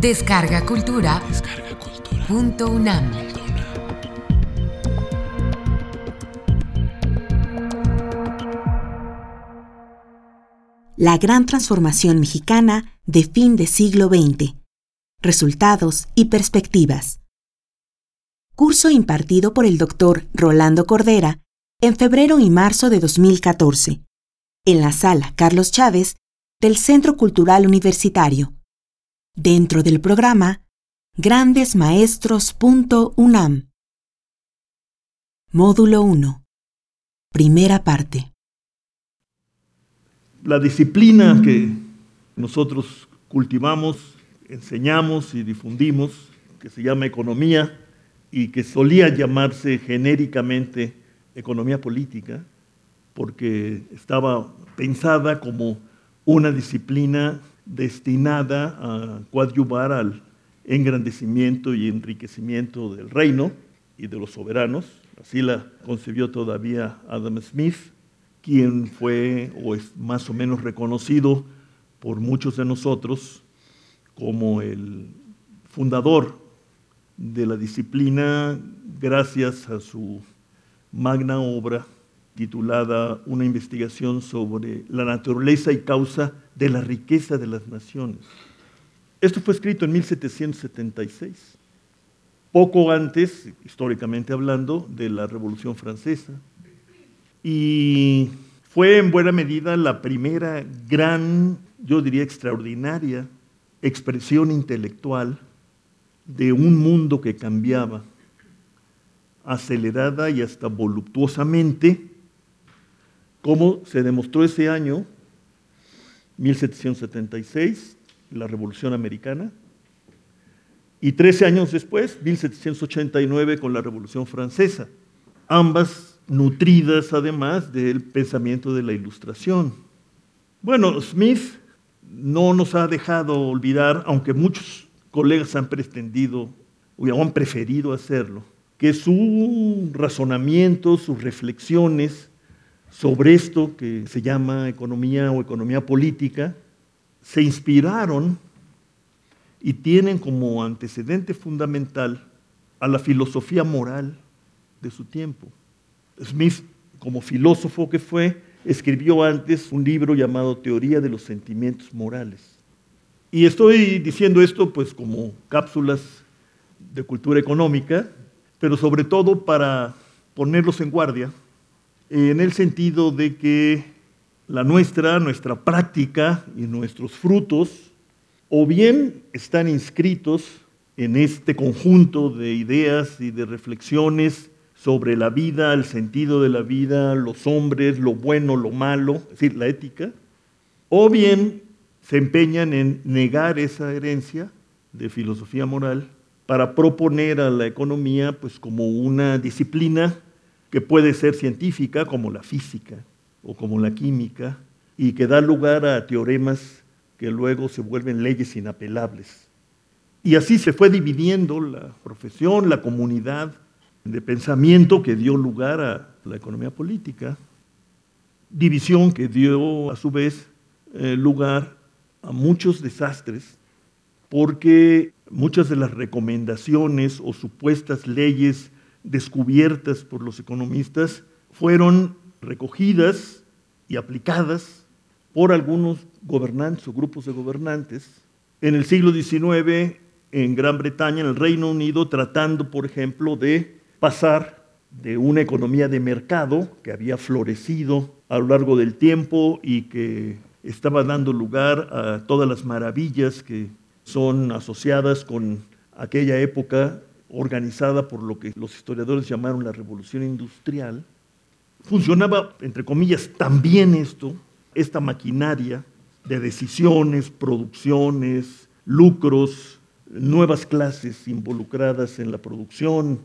Descarga Cultura. Punto UNAM. La gran transformación mexicana de fin de siglo XX. Resultados y perspectivas. Curso impartido por el doctor Rolando Cordera en febrero y marzo de 2014, en la sala Carlos Chávez del Centro Cultural Universitario, dentro del programa grandesmaestros.unam. Módulo 1. Primera parte. La disciplina que nosotros cultivamos, enseñamos y difundimos, que se llama economía y que solía llamarse genéricamente economía política, porque estaba pensada como una disciplina destinada a coadyuvar al engrandecimiento y enriquecimiento del reino y de los soberanos. Así la concibió todavía Adam Smith, quien fue o es más o menos reconocido por muchos de nosotros como el fundador de la disciplina gracias a su magna obra titulada Una investigación sobre la naturaleza y causa de la riqueza de las naciones. Esto fue escrito en 1776, poco antes, históricamente hablando, de la Revolución Francesa. Y fue en buena medida la primera gran, yo diría extraordinaria, expresión intelectual de un mundo que cambiaba acelerada y hasta voluptuosamente, como se demostró ese año, 1776, la Revolución Americana, y 13 años después, 1789, con la Revolución Francesa, ambas nutridas además del pensamiento de la Ilustración. Bueno, Smith no nos ha dejado olvidar, aunque muchos colegas han pretendido o han preferido hacerlo, que su razonamiento, sus reflexiones sobre esto que se llama economía o economía política, se inspiraron y tienen como antecedente fundamental a la filosofía moral de su tiempo. Smith, como filósofo que fue, escribió antes un libro llamado Teoría de los Sentimientos Morales. Y estoy diciendo esto pues como cápsulas de cultura económica, pero sobre todo para ponerlos en guardia, en el sentido de que la nuestra, nuestra práctica y nuestros frutos, o bien están inscritos en este conjunto de ideas y de reflexiones sobre la vida, el sentido de la vida, los hombres, lo bueno, lo malo, es decir, la ética, o bien se empeñan en negar esa herencia de filosofía moral para proponer a la economía pues, como una disciplina que puede ser científica, como la física o como la química, y que da lugar a teoremas que luego se vuelven leyes inapelables. Y así se fue dividiendo la profesión, la comunidad de pensamiento que dio lugar a la economía política, división que dio a su vez eh, lugar a muchos desastres, porque muchas de las recomendaciones o supuestas leyes descubiertas por los economistas fueron recogidas y aplicadas por algunos gobernantes o grupos de gobernantes en el siglo XIX en Gran Bretaña, en el Reino Unido, tratando, por ejemplo, de pasar de una economía de mercado que había florecido a lo largo del tiempo y que estaba dando lugar a todas las maravillas que son asociadas con aquella época organizada por lo que los historiadores llamaron la revolución industrial, funcionaba, entre comillas, también esto, esta maquinaria de decisiones, producciones, lucros, nuevas clases involucradas en la producción,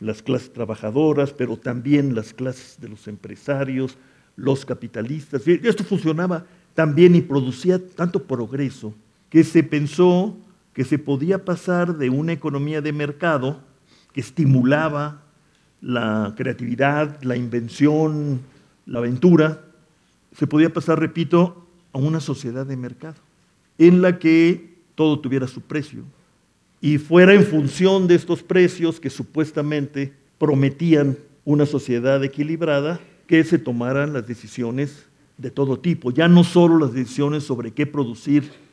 las clases trabajadoras, pero también las clases de los empresarios, los capitalistas. Esto funcionaba también y producía tanto progreso que se pensó que se podía pasar de una economía de mercado que estimulaba la creatividad, la invención, la aventura, se podía pasar, repito, a una sociedad de mercado, en la que todo tuviera su precio. Y fuera en función de estos precios que supuestamente prometían una sociedad equilibrada, que se tomaran las decisiones de todo tipo, ya no solo las decisiones sobre qué producir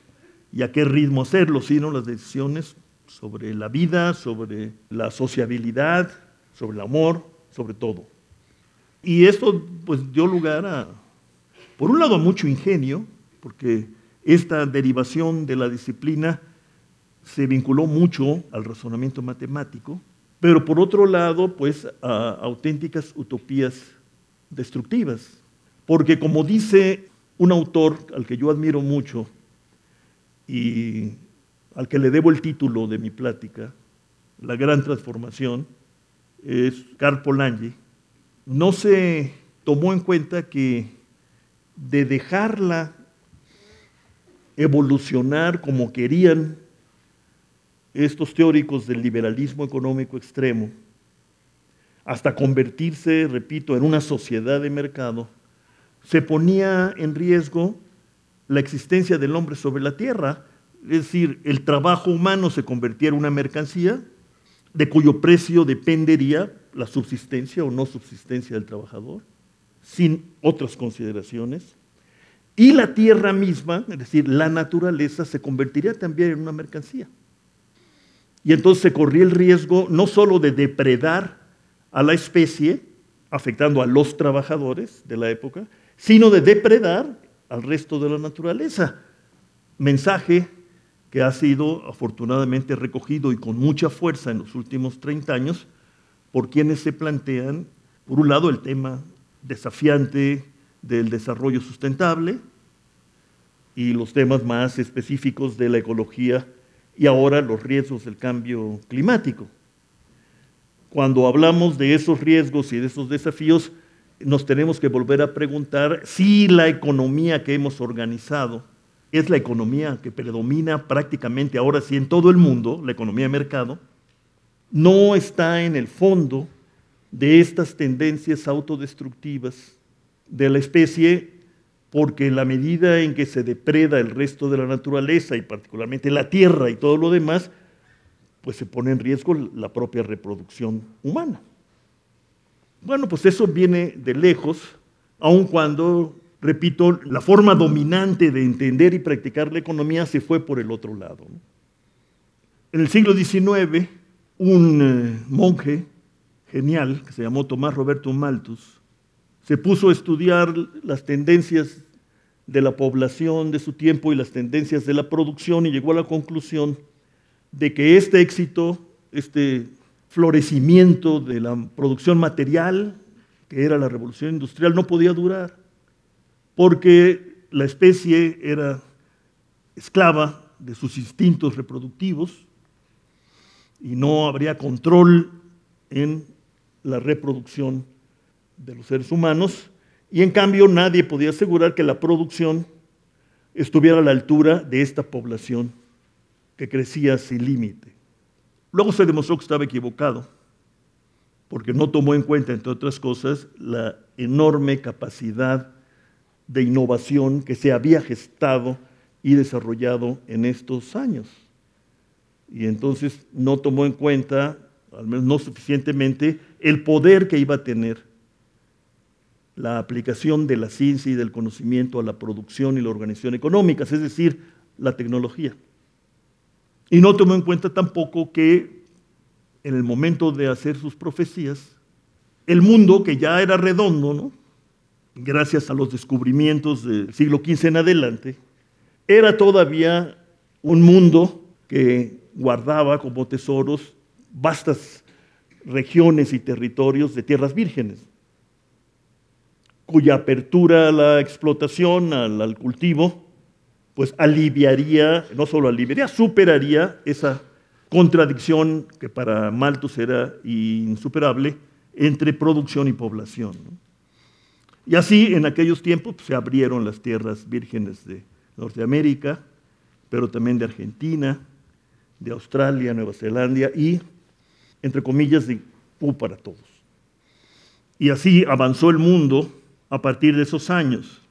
y a qué ritmo hacerlo, sino las decisiones sobre la vida, sobre la sociabilidad, sobre el amor, sobre todo. Y esto pues dio lugar a, por un lado, a mucho ingenio, porque esta derivación de la disciplina se vinculó mucho al razonamiento matemático, pero por otro lado, pues a auténticas utopías destructivas. Porque como dice un autor al que yo admiro mucho y al que le debo el título de mi plática, La Gran Transformación, es Carl Polanyi, no se tomó en cuenta que de dejarla evolucionar como querían estos teóricos del liberalismo económico extremo, hasta convertirse, repito, en una sociedad de mercado, se ponía en riesgo la existencia del hombre sobre la tierra, es decir, el trabajo humano se convertía en una mercancía de cuyo precio dependería la subsistencia o no subsistencia del trabajador, sin otras consideraciones. Y la tierra misma, es decir, la naturaleza, se convertiría también en una mercancía. Y entonces se corría el riesgo no solo de depredar a la especie, afectando a los trabajadores de la época, sino de depredar al resto de la naturaleza. Mensaje que ha sido afortunadamente recogido y con mucha fuerza en los últimos 30 años por quienes se plantean, por un lado, el tema desafiante del desarrollo sustentable y los temas más específicos de la ecología y ahora los riesgos del cambio climático. Cuando hablamos de esos riesgos y de esos desafíos, nos tenemos que volver a preguntar si la economía que hemos organizado es la economía que predomina prácticamente ahora sí en todo el mundo, la economía de mercado, no está en el fondo de estas tendencias autodestructivas de la especie porque en la medida en que se depreda el resto de la naturaleza y particularmente la tierra y todo lo demás, pues se pone en riesgo la propia reproducción humana. Bueno, pues eso viene de lejos, aun cuando, repito, la forma dominante de entender y practicar la economía se fue por el otro lado. En el siglo XIX, un eh, monje genial que se llamó Tomás Roberto Malthus, se puso a estudiar las tendencias de la población de su tiempo y las tendencias de la producción y llegó a la conclusión de que este éxito, este florecimiento de la producción material, que era la revolución industrial, no podía durar, porque la especie era esclava de sus instintos reproductivos y no habría control en la reproducción de los seres humanos, y en cambio nadie podía asegurar que la producción estuviera a la altura de esta población que crecía sin límite. Luego se demostró que estaba equivocado, porque no tomó en cuenta, entre otras cosas, la enorme capacidad de innovación que se había gestado y desarrollado en estos años. Y entonces no tomó en cuenta, al menos no suficientemente, el poder que iba a tener la aplicación de la ciencia y del conocimiento a la producción y la organización económica, es decir, la tecnología. Y no tomó en cuenta tampoco que en el momento de hacer sus profecías, el mundo, que ya era redondo, gracias a los descubrimientos del siglo XV en adelante, era todavía un mundo que guardaba como tesoros vastas regiones y territorios de tierras vírgenes cuya apertura a la explotación, al, cultivo, pues aliviaría, no solo aliviaría, superaría esa contradicción que para Malthus era insuperable entre producción y población. Y así en aquellos tiempos pues, se abrieron las tierras vírgenes de Norteamérica, pero también de Argentina, de Australia, Nueva Zelanda y, entre comillas, de U para todos. Y así avanzó el mundo a partir de esos años.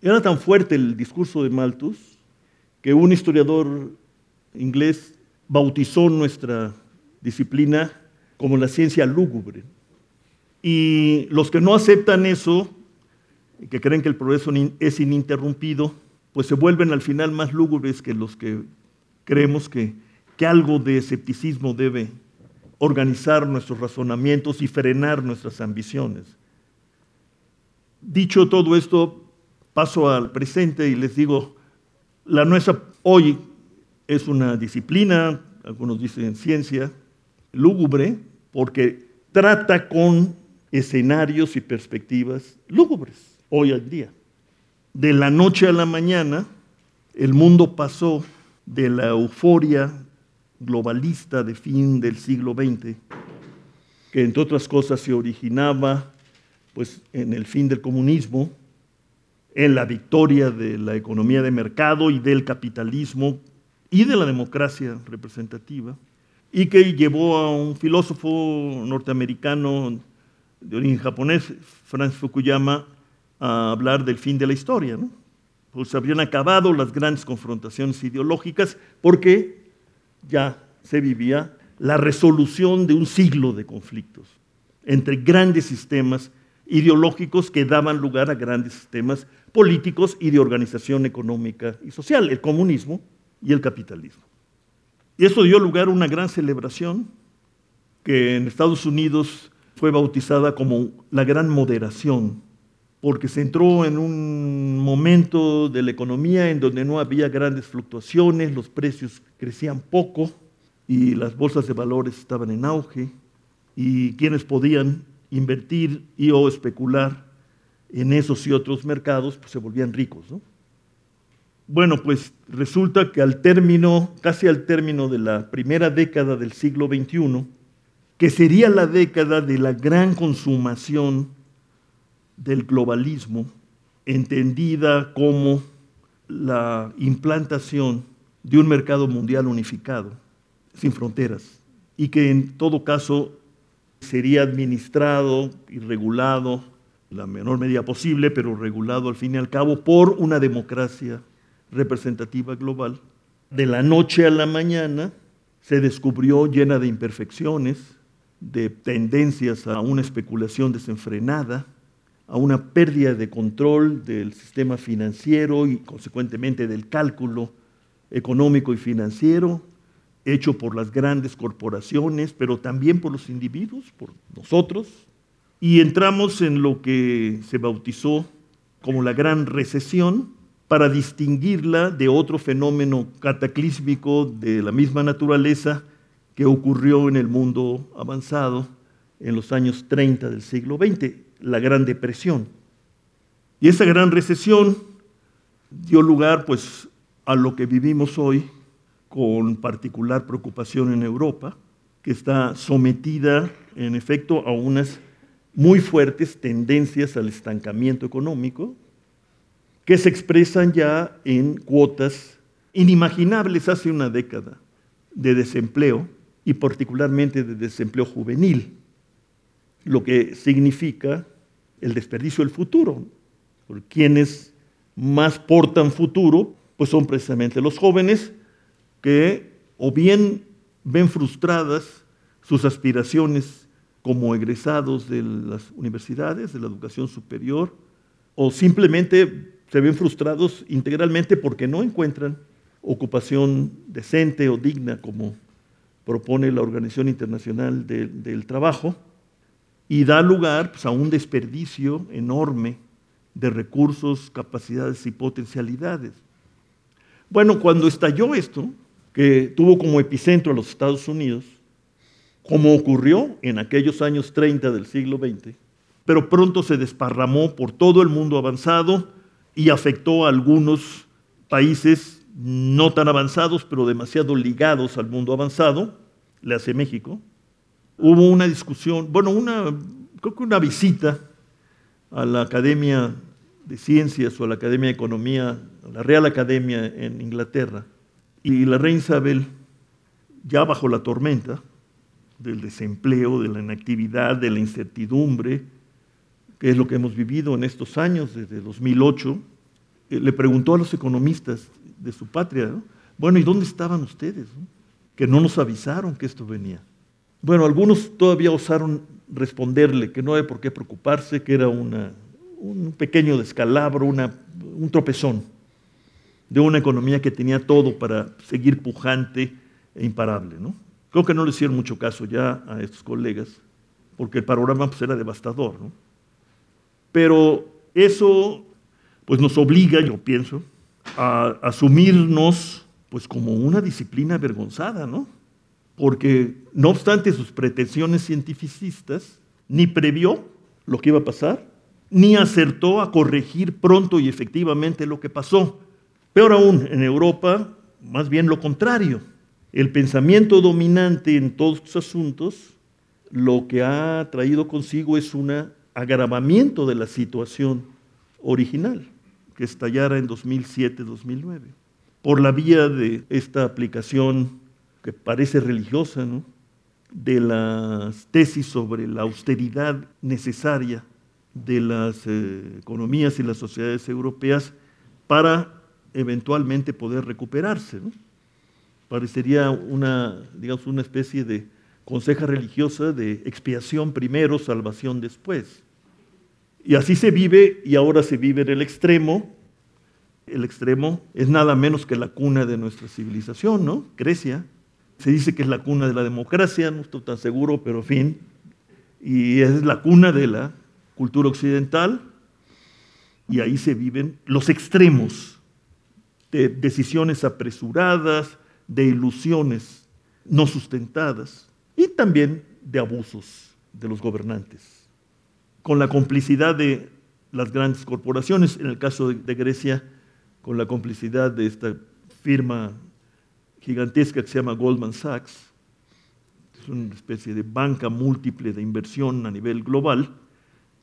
Era tan fuerte el discurso de Malthus que un historiador inglés bautizó nuestra disciplina como la ciencia lúgubre. Y los que no aceptan eso, que creen que el progreso es ininterrumpido, pues se vuelven al final más lúgubres que los que creemos que, que algo de escepticismo debe organizar nuestros razonamientos y frenar nuestras ambiciones. Dicho todo esto, paso al presente y les digo, la nuestra hoy es una disciplina, algunos dicen ciencia, lúgubre, porque trata con escenarios y perspectivas lúgubres hoy en día. De la noche a la mañana, el mundo pasó de la euforia globalista de fin del siglo XX, que entre otras cosas se originaba pues, en el fin del comunismo, en la victoria de la economía de mercado y del capitalismo y de la democracia representativa, y que llevó a un filósofo norteamericano de origen japonés, Francis Fukuyama, a hablar del fin de la historia. Pues habrían acabado las grandes confrontaciones ideológicas porque ya se vivía la resolución de un siglo de conflictos entre grandes sistemas ideológicos que daban lugar a grandes sistemas políticos y de organización económica y social, el comunismo y el capitalismo. Y eso dio lugar a una gran celebración que en Estados Unidos fue bautizada como la gran moderación, porque se entró en un momento de la economía en donde no había grandes fluctuaciones, los precios crecían poco y las bolsas de valores estaban en auge y quienes podían invertir y o especular en esos y otros mercados pues se volvían ricos. Bueno, pues resulta que al término, casi al término de la primera década del siglo XXI, que sería la década de la gran consumación del globalismo, entendida como la implantación de un mercado mundial unificado, sin fronteras, y que en todo caso sería administrado y regulado, la menor medida posible, pero regulado al fin y al cabo por una democracia representativa global. De la noche a la mañana se descubrió llena de imperfecciones, de tendencias a una especulación desenfrenada, a una pérdida de control del sistema financiero y consecuentemente del cálculo económico y financiero, hecho por las grandes corporaciones, pero también por los individuos, por nosotros. Y entramos en lo que se bautizó como la gran recesión para distinguirla de otro fenómeno cataclísmico de la misma naturaleza que ocurrió en el mundo avanzado en los años 30 del siglo XX, la Gran Depresión. Y esa gran recesión dio lugar pues a lo que vivimos hoy con particular preocupación en Europa, que está sometida en efecto a unas muy fuertes tendencias al estancamiento económico, que se expresan ya en cuotas inimaginables hace una década de desempleo y particularmente de desempleo juvenil, lo que significa el desperdicio del futuro. Por quienes más portan futuro, pues son precisamente los jóvenes que o bien ven frustradas sus aspiraciones como egresados de las universidades, de la educación superior, o simplemente se ven frustrados integralmente porque no encuentran ocupación decente o digna como propone la Organización Internacional del Trabajo, y da lugar pues, a un desperdicio enorme de recursos, capacidades y potencialidades. Bueno, cuando estalló esto, que tuvo como epicentro a los Estados Unidos, como ocurrió en aquellos años 30 del siglo XX, pero pronto se desparramó por todo el mundo avanzado y afectó a algunos países no tan avanzados, pero demasiado ligados al mundo avanzado, le hace México. Hubo una discusión, bueno, una, creo que una visita a la Academia de Ciencias o a la Academia de Economía, a la Real Academia en Inglaterra, y la reina Isabel, ya bajo la tormenta del desempleo, de la inactividad, de la incertidumbre, que es lo que hemos vivido en estos años, desde 2008, eh, le preguntó a los economistas de su patria, bueno, ¿y dónde estaban ustedes? Que no nos avisaron que esto venía. Bueno, algunos todavía osaron responderle que no hay por qué preocuparse, que era un pequeño descalabro, un tropezón de una economía que tenía todo para seguir pujante e imparable. ¿no? Creo que no le hicieron mucho caso ya a estos colegas, porque el panorama pues, era devastador. ¿no? Pero eso pues, nos obliga, yo pienso, a asumirnos pues, como una disciplina avergonzada, ¿no? porque no obstante sus pretensiones cientificistas, ni previó lo que iba a pasar, ni acertó a corregir pronto y efectivamente lo que pasó. Peor aún, en Europa, más bien lo contrario. El pensamiento dominante en todos estos asuntos lo que ha traído consigo es un agravamiento de la situación original que estallara en 2007-2009, por la vía de esta aplicación que parece religiosa, de las tesis sobre la austeridad necesaria de las eh, economías y las sociedades europeas para eventualmente poder recuperarse. Parecería una, digamos, una especie de conseja religiosa de expiación primero, salvación después. Y así se vive y ahora se vive en el extremo. El extremo es nada menos que la cuna de nuestra civilización, ¿no? Grecia. Se dice que es la cuna de la democracia, no estoy tan seguro, pero en fin. Y es la cuna de la cultura occidental. Y ahí se viven los extremos de decisiones apresuradas, de ilusiones no sustentadas y también de abusos de los gobernantes. Con la complicidad de las grandes corporaciones, en el caso de Grecia, con la complicidad de esta firma gigantesca que se llama Goldman Sachs, es una especie de banca múltiple de inversión a nivel global,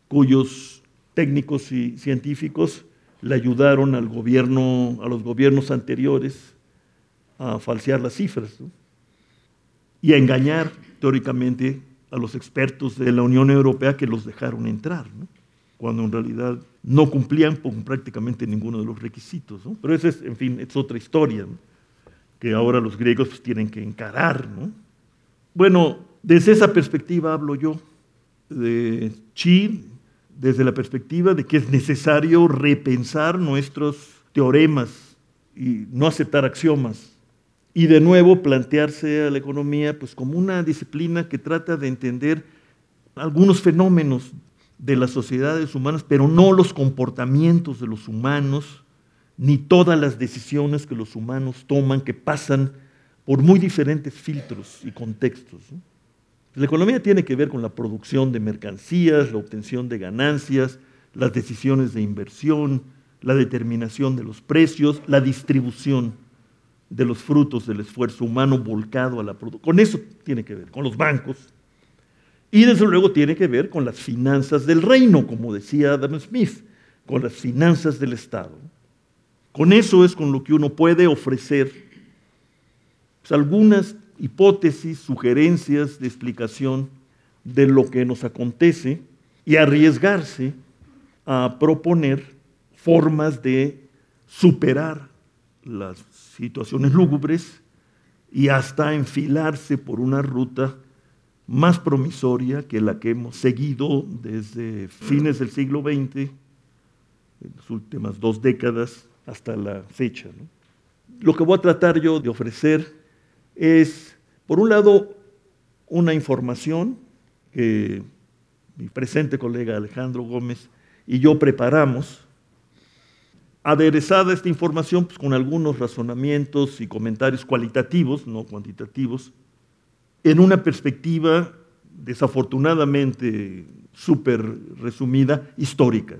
cuyos técnicos y científicos le ayudaron al gobierno, a los gobiernos anteriores a falsear las cifras y a engañar teóricamente a los expertos de la Unión Europea que los dejaron entrar, cuando en realidad no cumplían con prácticamente ninguno de los requisitos. Pero esa es, en fin, es otra historia que ahora los griegos pues, tienen que encarar. Bueno, desde esa perspectiva hablo yo de Chi, desde la perspectiva de que es necesario repensar nuestros teoremas y no aceptar axiomas. Y de nuevo plantearse a la economía pues, como una disciplina que trata de entender algunos fenómenos de las sociedades humanas, pero no los comportamientos de los humanos, ni todas las decisiones que los humanos toman que pasan por muy diferentes filtros y contextos. La economía tiene que ver con la producción de mercancías, la obtención de ganancias, las decisiones de inversión, la determinación de los precios, la distribución de los frutos del esfuerzo humano volcado a la producción. Con eso tiene que ver, con los bancos. Y desde luego tiene que ver con las finanzas del reino, como decía Adam Smith, con las finanzas del Estado. Con eso es con lo que uno puede ofrecer pues, algunas hipótesis, sugerencias de explicación de lo que nos acontece y arriesgarse a proponer formas de superar las situaciones lúgubres y hasta enfilarse por una ruta más promisoria que la que hemos seguido desde fines del siglo XX, en las últimas dos décadas hasta la fecha. Lo que voy a tratar yo de ofrecer es, por un lado, una información que mi presente colega Alejandro Gómez y yo preparamos, aderezada esta información pues, con algunos razonamientos y comentarios cualitativos, no cuantitativos, en una perspectiva desafortunadamente súper resumida, histórica.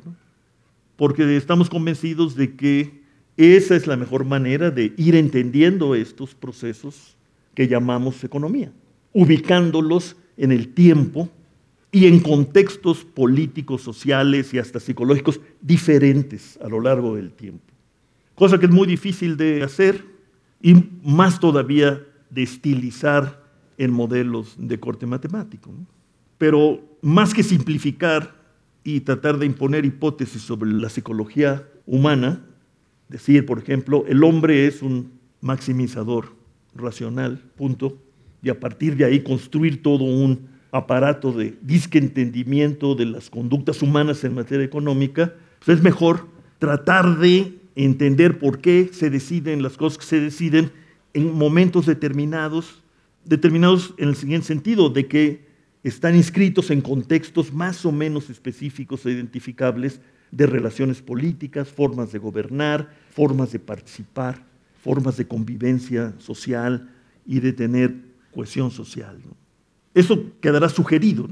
Porque estamos convencidos de que esa es la mejor manera de ir entendiendo estos procesos que llamamos economía, ubicándolos en el tiempo y en contextos políticos, sociales y hasta psicológicos diferentes a lo largo del tiempo. Cosa que es muy difícil de hacer y más todavía de estilizar en modelos de corte matemático. Pero más que simplificar y tratar de imponer hipótesis sobre la psicología humana, decir, por ejemplo, el hombre es un maximizador racional, punto, y a partir de ahí construir todo un aparato de disque entendimiento de las conductas humanas en materia económica, pues es mejor tratar de entender por qué se deciden las cosas que se deciden en momentos determinados, determinados en el siguiente sentido, de que están inscritos en contextos más o menos específicos e identificables de relaciones políticas, formas de gobernar, formas de participar, formas de convivencia social y de tener cohesión social. Eso quedará sugerido,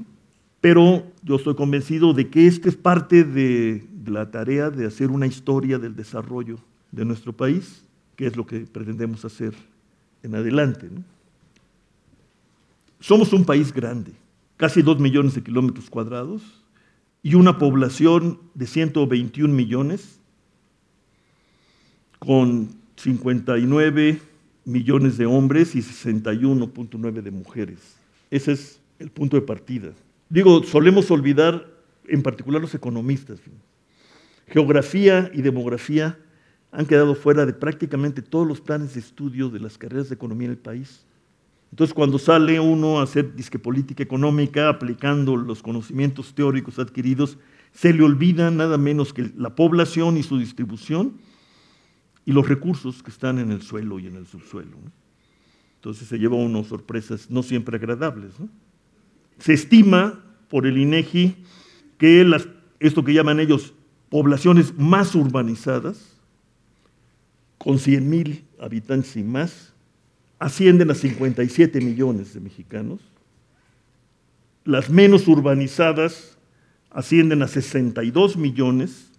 pero yo estoy convencido de que esta es parte de, la tarea de hacer una historia del desarrollo de nuestro país, que es lo que pretendemos hacer en adelante. Somos un país grande, casi dos millones de kilómetros cuadrados y una población de 121 millones con 59 millones de hombres y 61.9 de mujeres. Ese es el punto de partida. Digo, solemos olvidar en particular los economistas. Geografía y demografía han quedado fuera de prácticamente todos los planes de estudio de las carreras de economía en el país. Entonces, cuando sale uno a hacer disque política económica aplicando los conocimientos teóricos adquiridos, se le olvida nada menos que la población y su distribución y los recursos que están en el suelo y en el subsuelo. Entonces se lleva uno sorpresas no siempre agradables. Se estima por el INEGI que las, esto que llaman ellos poblaciones más urbanizadas, con 100 mil habitantes y más, ascienden a 57 millones de mexicanos. Las menos urbanizadas ascienden a 62 millones,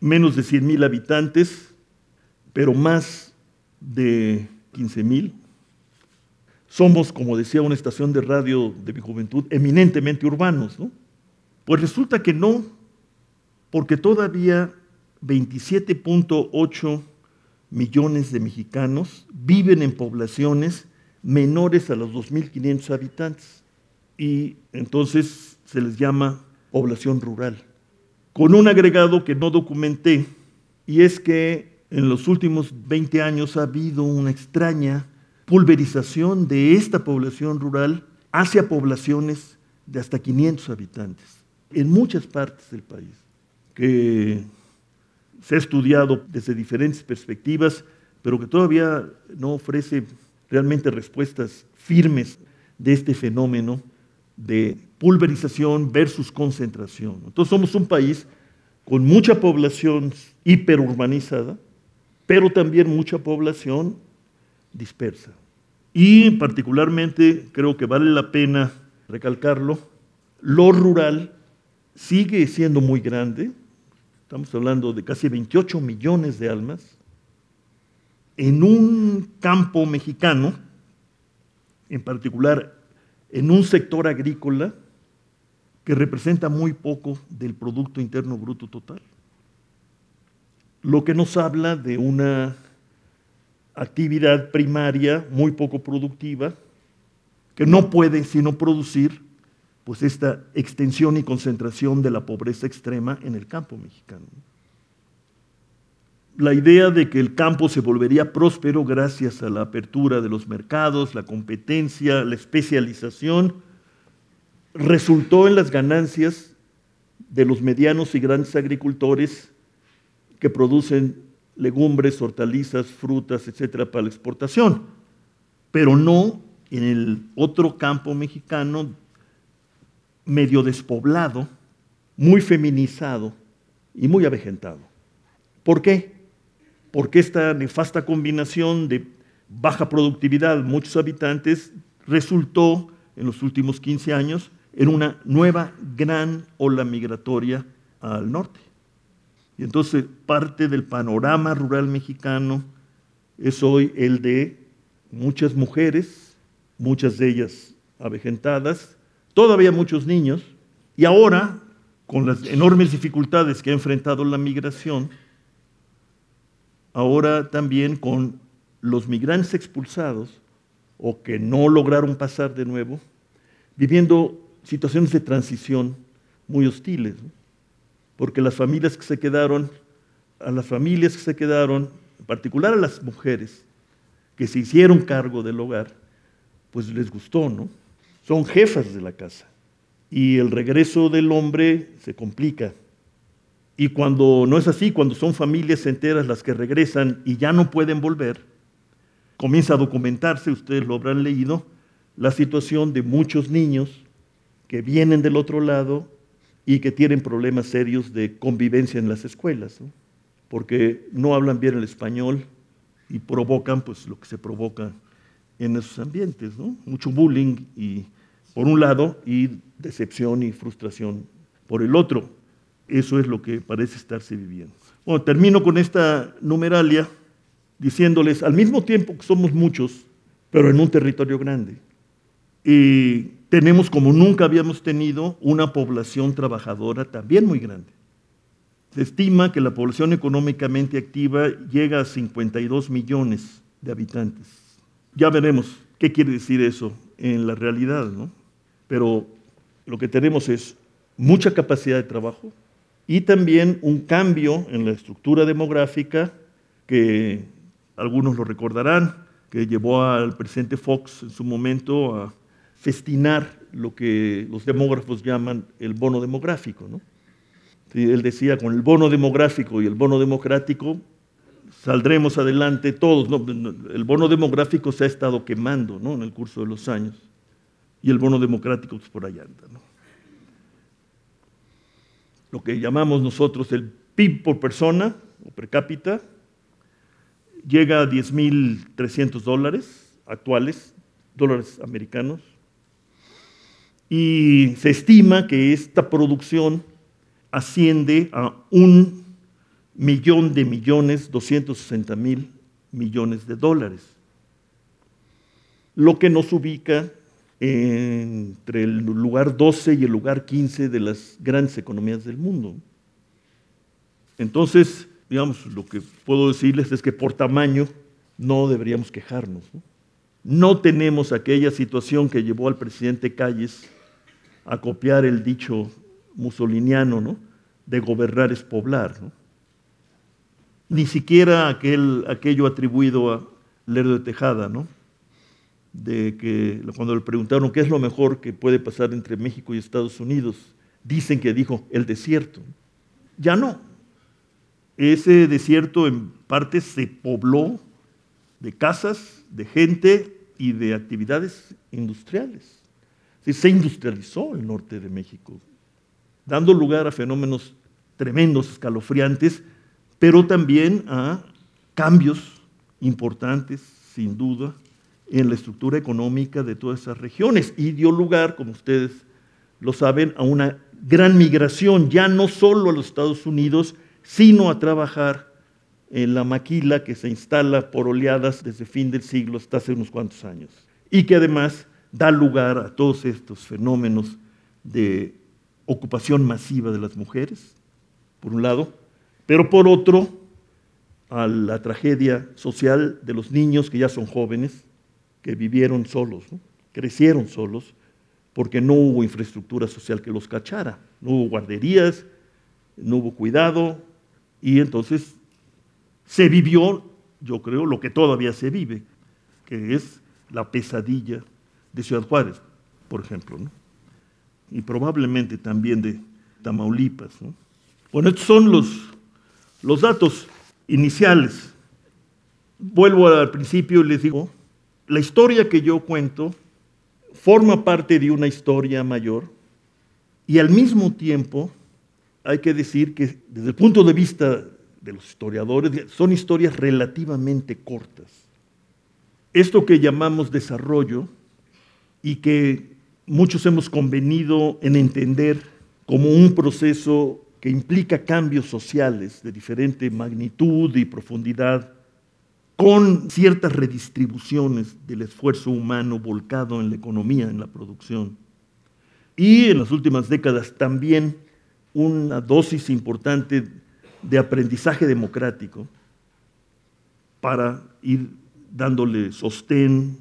menos de 100 mil habitantes, pero más de 15 mil. Somos, como decía una estación de radio de mi juventud, eminentemente urbanos, ¿no? Pues resulta que no, porque todavía 27.8 millones de mexicanos viven en poblaciones menores a los 2.500 habitantes y entonces se les llama población rural. Con un agregado que no documenté y es que en los últimos 20 años ha habido una extraña pulverización de esta población rural hacia poblaciones de hasta 500 habitantes en muchas partes del país, que se ha estudiado desde diferentes perspectivas, pero que todavía no ofrece realmente respuestas firmes de este fenómeno de pulverización versus concentración. Entonces somos un país con mucha población hiperurbanizada, pero también mucha población dispersa. Y particularmente creo que vale la pena recalcarlo, lo rural sigue siendo muy grande, estamos hablando de casi 28 millones de almas, en un campo mexicano, en particular en un sector agrícola que representa muy poco del Producto Interno Bruto total. Lo que nos habla de una actividad primaria muy poco productiva, que no puede sino producir pues esta extensión y concentración de la pobreza extrema en el campo mexicano. La idea de que el campo se volvería próspero gracias a la apertura de los mercados, la competencia, la especialización, resultó en las ganancias de los medianos y grandes agricultores que producen legumbres, hortalizas, frutas, etcétera, para la exportación, pero no en el otro campo mexicano medio despoblado, muy feminizado y muy avejentado. ¿Por qué? Porque esta nefasta combinación de baja productividad, muchos habitantes, resultó en los últimos 15 años en una nueva gran ola migratoria al norte. Y entonces parte del panorama rural mexicano es hoy el de muchas mujeres, muchas de ellas avejentadas, todavía muchos niños, y ahora, con las enormes dificultades que ha enfrentado la migración, ahora también con los migrantes expulsados o que no lograron pasar de nuevo, viviendo situaciones de transición muy hostiles, porque las familias que se quedaron a las familias que se quedaron, en particular a las mujeres que se hicieron cargo del hogar, pues les gustó, ¿no? Son jefas de la casa. Y el regreso del hombre se complica. Y cuando no es así, cuando son familias enteras las que regresan y ya no pueden volver, comienza a documentarse, ustedes lo habrán leído, la situación de muchos niños que vienen del otro lado y que tienen problemas serios de convivencia en las escuelas, porque no hablan bien el español y provocan pues, lo que se provoca en esos ambientes, mucho bullying y, por un lado y decepción y frustración por el otro. Eso es lo que parece estarse viviendo. Bueno, termino con esta numeralia diciéndoles, al mismo tiempo que somos muchos, pero en un territorio grande, y tenemos como nunca habíamos tenido una población trabajadora también muy grande. Se estima que la población económicamente activa llega a 52 millones de habitantes. Ya veremos qué quiere decir eso en la realidad, ¿no? Pero lo que tenemos es mucha capacidad de trabajo y también un cambio en la estructura demográfica que algunos lo recordarán, que llevó al presidente Fox en su momento a festinar lo que los demógrafos llaman el bono demográfico. ¿no? él decía, con el bono demográfico y el bono democrático saldremos adelante todos. el bono demográfico se ha estado quemando ¿no? en el curso de los años y el bono democrático es pues, por allá anda. ¿no? Lo que llamamos nosotros el PIB por persona o per cápita llega a 10.300 dólares actuales, dólares americanos, y se estima que esta producción asciende a un millón de millones, 260 mil millones de dólares, lo que nos ubica entre el lugar 12 y el lugar 15 de las grandes economías del mundo. Entonces, digamos, lo que puedo decirles es que por tamaño no deberíamos quejarnos. No, tenemos aquella situación que llevó al presidente Calles a copiar el dicho musoliniano, ¿no? De gobernar es poblar, ¿no? Ni siquiera aquel, aquello atribuido a Lerdo de Tejada, ¿no? De que cuando le preguntaron qué es lo mejor que puede pasar entre México y Estados Unidos, dicen que dijo el desierto. Ya no. Ese desierto en parte se pobló de casas, de gente y de actividades industriales se industrializó el norte de México, dando lugar a fenómenos tremendos, escalofriantes, pero también a cambios importantes, sin duda, en la estructura económica de todas esas regiones y dio lugar, como ustedes lo saben, a una gran migración, ya no solo a los Estados Unidos, sino a trabajar en la maquila que se instala por oleadas desde fin del siglo hasta hace unos cuantos años. Y que además da lugar a todos estos fenómenos de ocupación masiva de las mujeres, por un lado, pero por otro, a la tragedia social de los niños que ya son jóvenes, que vivieron solos, crecieron solos, porque no hubo infraestructura social que los cachara, no hubo guarderías, no hubo cuidado, y entonces se vivió, yo creo, lo que todavía se vive, que es la pesadilla de Ciudad Juárez, por ejemplo, y probablemente también de Tamaulipas. Bueno, estos son los, los datos iniciales. Vuelvo al principio y les digo, la historia que yo cuento forma parte de una historia mayor y al mismo tiempo hay que decir que desde el punto de vista de los historiadores son historias relativamente cortas. Esto que llamamos desarrollo y que muchos hemos convenido en entender como un proceso que implica cambios sociales de diferente magnitud y profundidad, con ciertas redistribuciones del esfuerzo humano volcado en la economía, en la producción. Y en las últimas décadas también una dosis importante de aprendizaje democrático para ir dándole sostén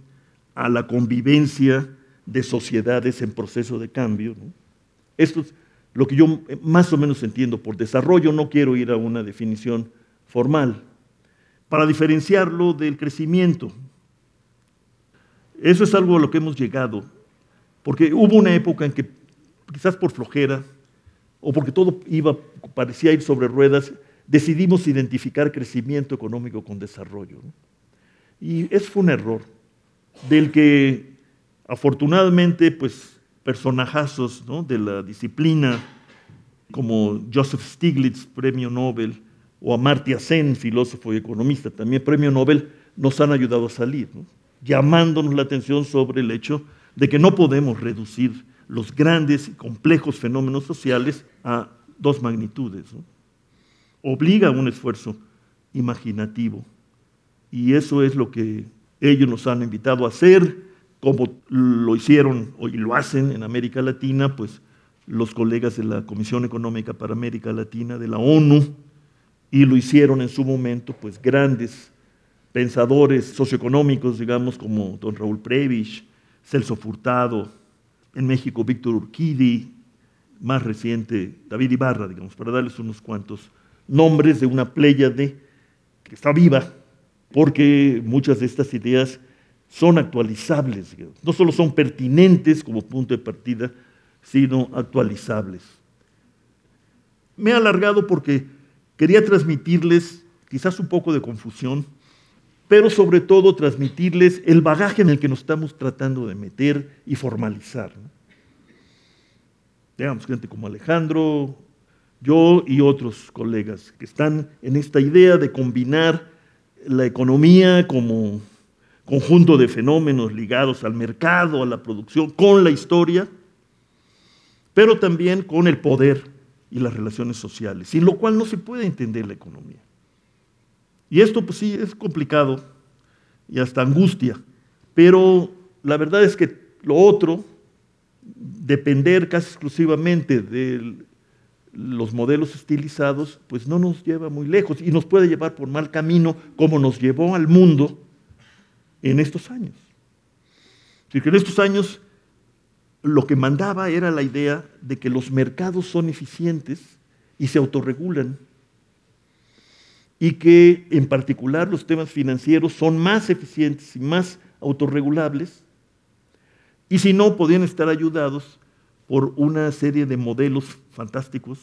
a la convivencia de sociedades en proceso de cambio. Esto es lo que yo más o menos entiendo por desarrollo. No quiero ir a una definición formal, para diferenciarlo del crecimiento. Eso es algo a lo que hemos llegado, porque hubo una época en que, quizás por flojera, o porque todo iba, parecía ir sobre ruedas, decidimos identificar crecimiento económico con desarrollo. Y eso fue un error, del que afortunadamente, pues, personajazos de la disciplina, como Joseph Stiglitz, premio Nobel, o Amartya Sen, filósofo y economista, también premio Nobel, nos han ayudado a salir, llamándonos la atención sobre el hecho de que no podemos reducir los grandes y complejos fenómenos sociales a dos magnitudes. Obliga a un esfuerzo imaginativo. Y eso es lo que ellos nos han invitado a hacer, como lo hicieron y lo hacen en América Latina, pues los colegas de la Comisión Económica para América Latina, de la ONU, y lo hicieron en su momento, pues grandes pensadores socioeconómicos, digamos, como don Raúl Previch, Celso Furtado, en México Víctor Urquidi, más reciente David Ibarra, digamos, para darles unos cuantos nombres de una de que está viva, porque muchas de estas ideas son actualizables, no solo son pertinentes como punto de partida, sino actualizables. Me he alargado porque quería transmitirles quizás un poco de confusión, pero sobre todo transmitirles el bagaje en el que nos estamos tratando de meter y formalizar. Digamos, gente como Alejandro, yo y otros colegas que están en esta idea de combinar la economía como conjunto de fenómenos ligados al mercado, a la producción, con la historia, pero también con el poder y las relaciones sociales, sin lo cual no se puede entender la economía. Y esto pues sí es complicado y hasta angustia, pero la verdad es que lo otro, depender casi exclusivamente de los modelos estilizados, pues no nos lleva muy lejos y nos puede llevar por mal camino como nos llevó al mundo en estos años. Así que en estos años lo que mandaba era la idea de que los mercados son eficientes y se autorregulan y que en particular los temas financieros son más eficientes y más autorregulables y si no podían estar ayudados por una serie de modelos fantásticos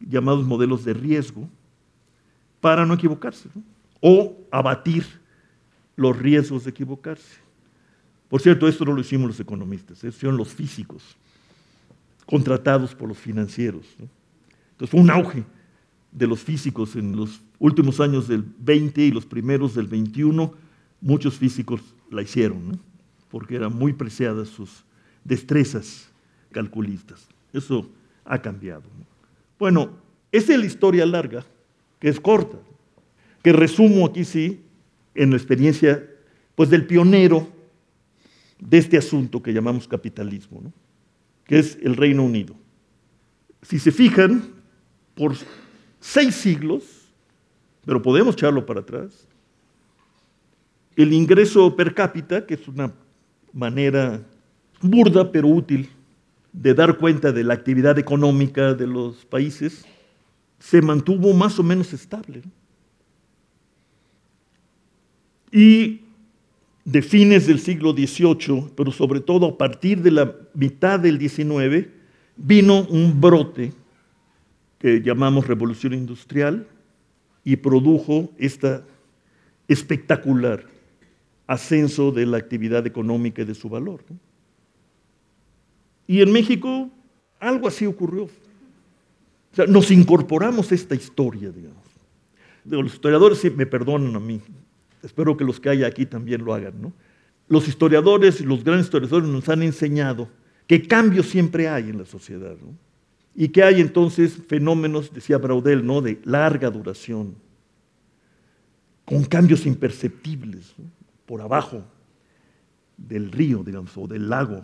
llamados modelos de riesgo para no equivocarse o abatir los riesgos de equivocarse. Por cierto, esto no lo hicimos los economistas, eso hicieron los físicos, contratados por los financieros. Entonces fue un auge de los físicos en los últimos años del 20 y los primeros del 21. Muchos físicos la hicieron, porque eran muy preciadas sus destrezas calculistas. Eso ha cambiado. Bueno, esa es la historia larga, que es corta, que resumo aquí sí en la experiencia pues, del pionero de este asunto que llamamos capitalismo, que es el Reino Unido. Si se fijan, por seis siglos, pero podemos echarlo para atrás, el ingreso per cápita, que es una manera burda pero útil de dar cuenta de la actividad económica de los países, se mantuvo más o menos estable. Y de fines del siglo XVIII, pero sobre todo a partir de la mitad del XIX, vino un brote que llamamos revolución industrial y produjo este espectacular ascenso de la actividad económica y de su valor. Y en México algo así ocurrió. O sea, nos incorporamos a esta historia, digamos. Los historiadores me perdonan a mí, espero que los que haya aquí también lo hagan. ¿no? Los historiadores los grandes historiadores nos han enseñado que cambios siempre hay en la sociedad ¿no? y que hay entonces fenómenos, decía Braudel, ¿no? de larga duración, con cambios imperceptibles por abajo del río, digamos, o del lago,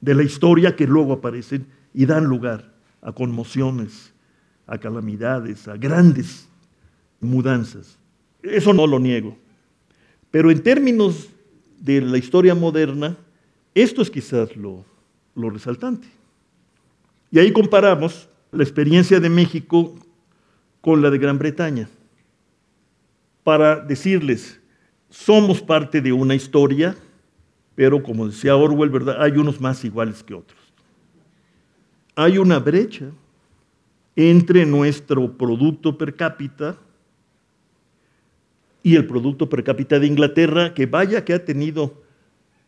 de la historia que luego aparecen y dan lugar a conmociones, a calamidades, a grandes mudanzas. Eso no lo niego. Pero en términos de la historia moderna, esto es quizás lo, resaltante. Y ahí comparamos la experiencia de México con la de Gran Bretaña. para decirles, somos parte de una historia, pero como decía Orwell, ¿verdad? Hay unos más iguales que otros. Hay una brecha entre nuestro producto per cápita y el producto per cápita de Inglaterra, que vaya que ha tenido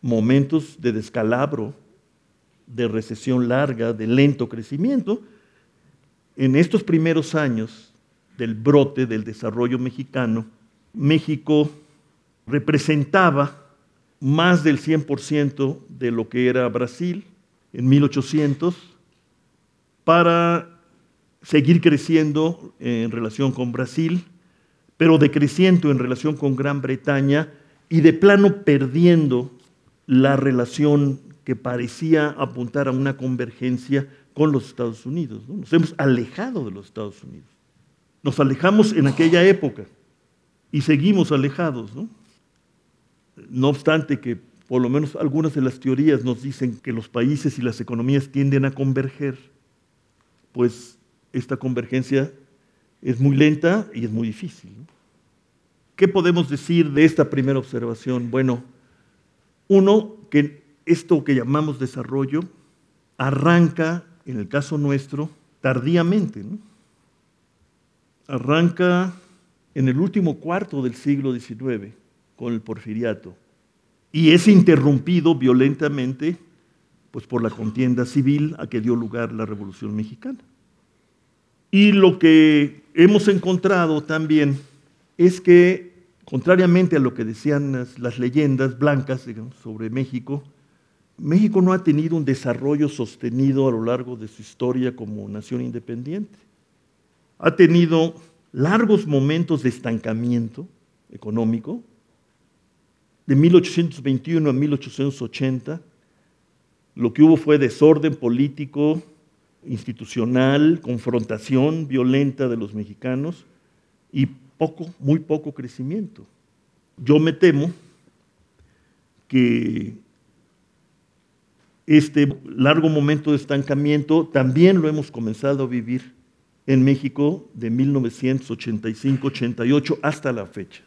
momentos de descalabro, de recesión larga, de lento crecimiento, en estos primeros años del brote del desarrollo mexicano, México representaba más del 100% de lo que era Brasil en 1800 para seguir creciendo en relación con Brasil, pero decreciendo en relación con Gran Bretaña y de plano perdiendo la relación que parecía apuntar a una convergencia con los Estados Unidos. Nos hemos alejado de los Estados Unidos. Nos alejamos en aquella época y seguimos alejados. ¿no? obstante que por lo menos algunas de las teorías nos dicen que los países y las economías tienden a converger, pues esta convergencia es muy lenta y es muy difícil. ¿Qué podemos decir de esta primera observación? Bueno, uno, que esto que llamamos desarrollo arranca, en el caso nuestro, tardíamente. Arranca en el último cuarto del siglo XIX con el porfiriato y es interrumpido violentamente pues, por la contienda civil a que dio lugar la Revolución Mexicana. Y lo que hemos encontrado también es que, contrariamente a lo que decían las, leyendas blancas sobre México, México no ha tenido un desarrollo sostenido a lo largo de su historia como nación independiente. Ha tenido largos momentos de estancamiento económico, de 1821 a 1880, lo que hubo fue desorden político, institucional, confrontación violenta de los mexicanos y poco, muy poco crecimiento. Yo me temo que este largo momento de estancamiento también lo hemos comenzado a vivir en México de 1985-88 hasta la fecha.